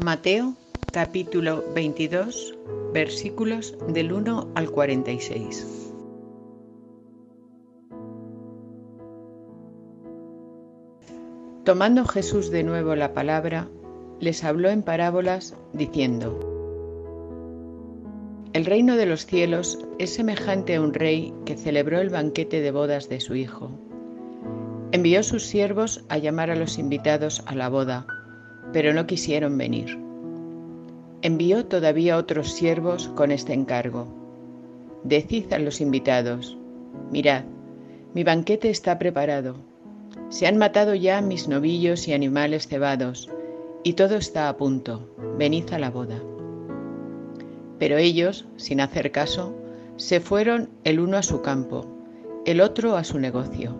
Mateo capítulo 22 versículos del 1 al 46. Tomando Jesús de nuevo la palabra, les habló en parábolas diciendo, El reino de los cielos es semejante a un rey que celebró el banquete de bodas de su hijo. Envió sus siervos a llamar a los invitados a la boda, pero no quisieron venir. Envió todavía otros siervos con este encargo. Decid a los invitados, mirad, mi banquete está preparado. Se han matado ya mis novillos y animales cebados, y todo está a punto. Venid a la boda. Pero ellos, sin hacer caso, se fueron el uno a su campo, el otro a su negocio.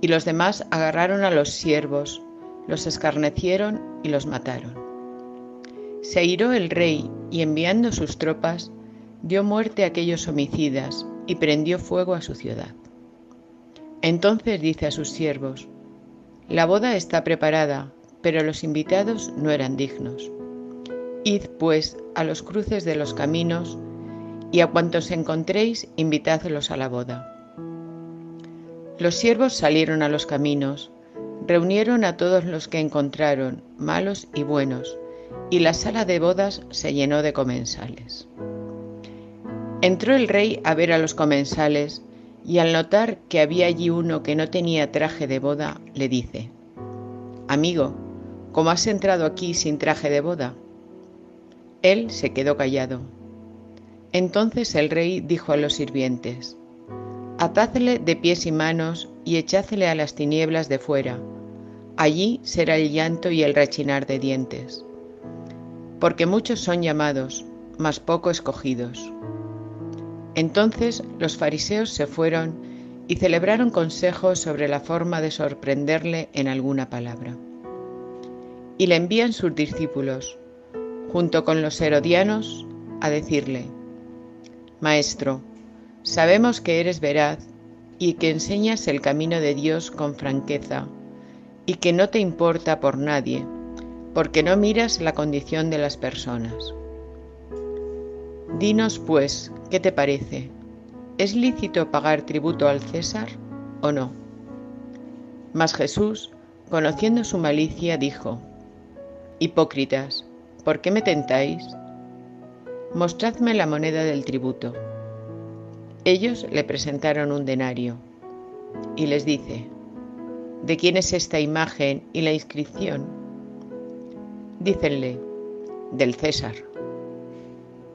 Y los demás agarraron a los siervos, los escarnecieron y los mataron. Se airó el rey y enviando sus tropas, dio muerte a aquellos homicidas y prendió fuego a su ciudad. Entonces dice a sus siervos, La boda está preparada, pero los invitados no eran dignos. Id, pues, a los cruces de los caminos, y a cuantos encontréis, invitadlos a la boda. Los siervos salieron a los caminos, Reunieron a todos los que encontraron, malos y buenos, y la sala de bodas se llenó de comensales. Entró el rey a ver a los comensales y al notar que había allí uno que no tenía traje de boda, le dice, Amigo, ¿cómo has entrado aquí sin traje de boda? Él se quedó callado. Entonces el rey dijo a los sirvientes, Atadle de pies y manos y echádle a las tinieblas de fuera, Allí será el llanto y el rechinar de dientes. Porque muchos son llamados, mas poco escogidos. Entonces los fariseos se fueron y celebraron consejos sobre la forma de sorprenderle en alguna palabra. Y le envían sus discípulos, junto con los herodianos, a decirle, Maestro, sabemos que eres veraz y que enseñas el camino de Dios con franqueza y que no te importa por nadie, porque no miras la condición de las personas. Dinos, pues, ¿qué te parece? ¿Es lícito pagar tributo al César o no? Mas Jesús, conociendo su malicia, dijo, Hipócritas, ¿por qué me tentáis? Mostradme la moneda del tributo. Ellos le presentaron un denario y les dice, ¿De quién es esta imagen y la inscripción? Dícenle, del César.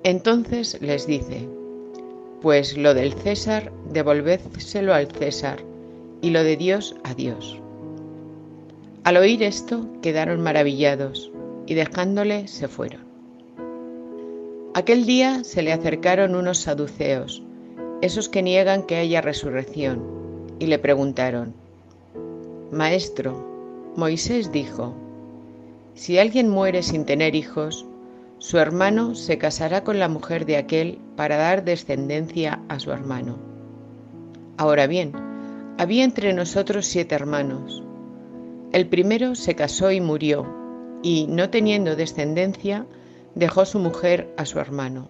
Entonces les dice, pues lo del César devolvédselo al César y lo de Dios a Dios. Al oír esto quedaron maravillados y dejándole se fueron. Aquel día se le acercaron unos saduceos, esos que niegan que haya resurrección, y le preguntaron, Maestro, Moisés dijo, si alguien muere sin tener hijos, su hermano se casará con la mujer de aquel para dar descendencia a su hermano. Ahora bien, había entre nosotros siete hermanos. El primero se casó y murió, y, no teniendo descendencia, dejó su mujer a su hermano.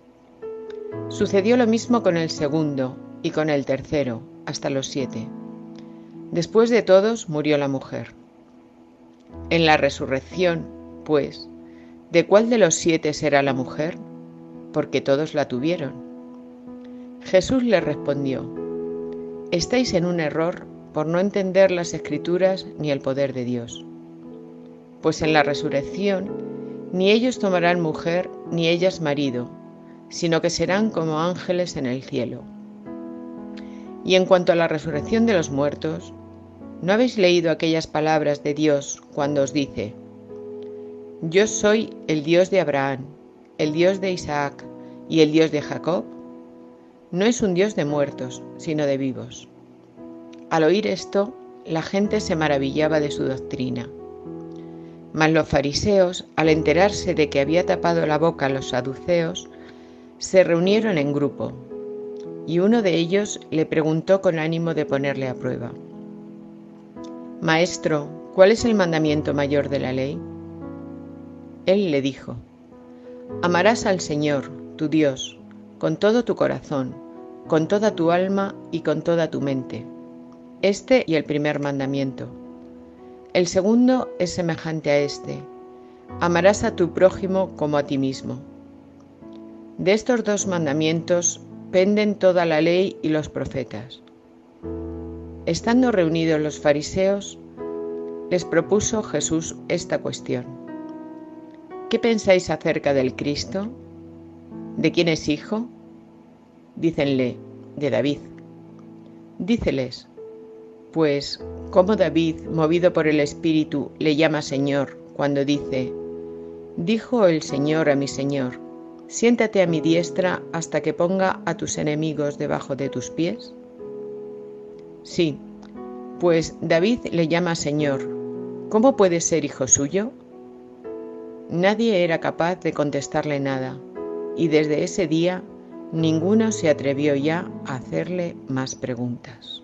Sucedió lo mismo con el segundo y con el tercero, hasta los siete. Después de todos murió la mujer. En la resurrección, pues, ¿de cuál de los siete será la mujer? Porque todos la tuvieron. Jesús le respondió, estáis en un error por no entender las escrituras ni el poder de Dios. Pues en la resurrección ni ellos tomarán mujer ni ellas marido, sino que serán como ángeles en el cielo. Y en cuanto a la resurrección de los muertos, ¿No habéis leído aquellas palabras de Dios cuando os dice, Yo soy el Dios de Abraham, el Dios de Isaac y el Dios de Jacob? No es un Dios de muertos, sino de vivos. Al oír esto, la gente se maravillaba de su doctrina. Mas los fariseos, al enterarse de que había tapado la boca a los saduceos, se reunieron en grupo, y uno de ellos le preguntó con ánimo de ponerle a prueba. Maestro, ¿cuál es el mandamiento mayor de la ley? Él le dijo, Amarás al Señor, tu Dios, con todo tu corazón, con toda tu alma y con toda tu mente. Este y el primer mandamiento. El segundo es semejante a este. Amarás a tu prójimo como a ti mismo. De estos dos mandamientos penden toda la ley y los profetas. Estando reunidos los fariseos, les propuso Jesús esta cuestión. ¿Qué pensáis acerca del Cristo? ¿De quién es hijo? Dícenle, de David. Díceles, pues, ¿cómo David, movido por el Espíritu, le llama Señor cuando dice, Dijo el Señor a mi Señor, siéntate a mi diestra hasta que ponga a tus enemigos debajo de tus pies? Sí, pues David le llama Señor. ¿Cómo puede ser hijo suyo? Nadie era capaz de contestarle nada, y desde ese día ninguno se atrevió ya a hacerle más preguntas.